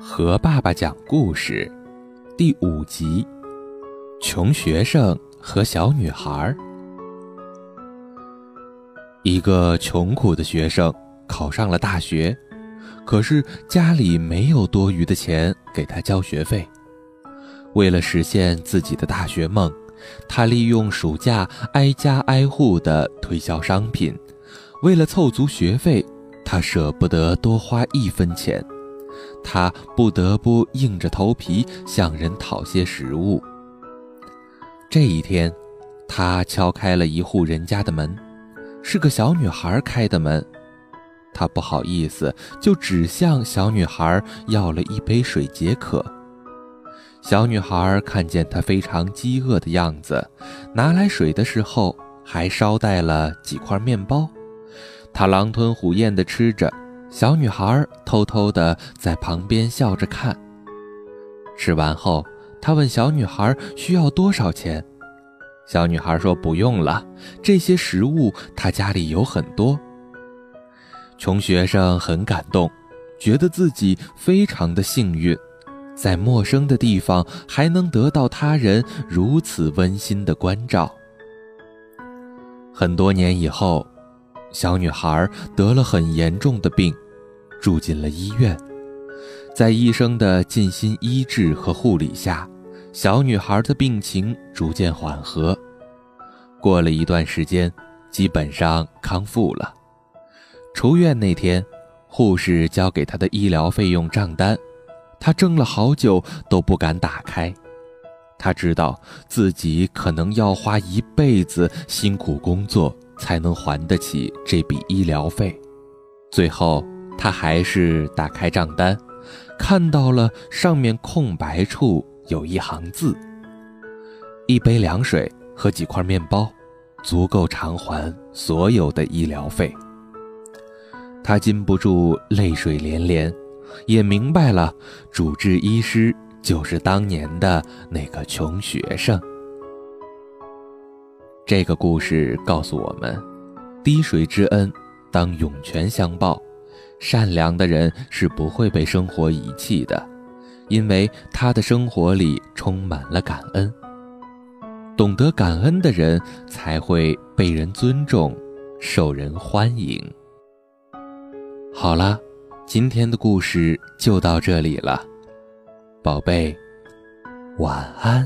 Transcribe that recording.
和爸爸讲故事，第五集：穷学生和小女孩。一个穷苦的学生考上了大学，可是家里没有多余的钱给他交学费。为了实现自己的大学梦，他利用暑假挨家挨户的推销商品。为了凑足学费，他舍不得多花一分钱。他不得不硬着头皮向人讨些食物。这一天，他敲开了一户人家的门，是个小女孩开的门。他不好意思，就只向小女孩要了一杯水解渴。小女孩看见他非常饥饿的样子，拿来水的时候还捎带了几块面包。他狼吞虎咽地吃着。小女孩偷偷地在旁边笑着看。吃完后，他问小女孩需要多少钱。小女孩说：“不用了，这些食物她家里有很多。”穷学生很感动，觉得自己非常的幸运，在陌生的地方还能得到他人如此温馨的关照。很多年以后，小女孩得了很严重的病。住进了医院，在医生的尽心医治和护理下，小女孩的病情逐渐缓和。过了一段时间，基本上康复了。出院那天，护士交给她的医疗费用账单，她怔了好久都不敢打开。她知道自己可能要花一辈子辛苦工作才能还得起这笔医疗费。最后。他还是打开账单，看到了上面空白处有一行字：“一杯凉水和几块面包，足够偿还所有的医疗费。”他禁不住泪水连连，也明白了主治医师就是当年的那个穷学生。这个故事告诉我们：滴水之恩，当涌泉相报。善良的人是不会被生活遗弃的，因为他的生活里充满了感恩。懂得感恩的人才会被人尊重，受人欢迎。好了，今天的故事就到这里了，宝贝，晚安。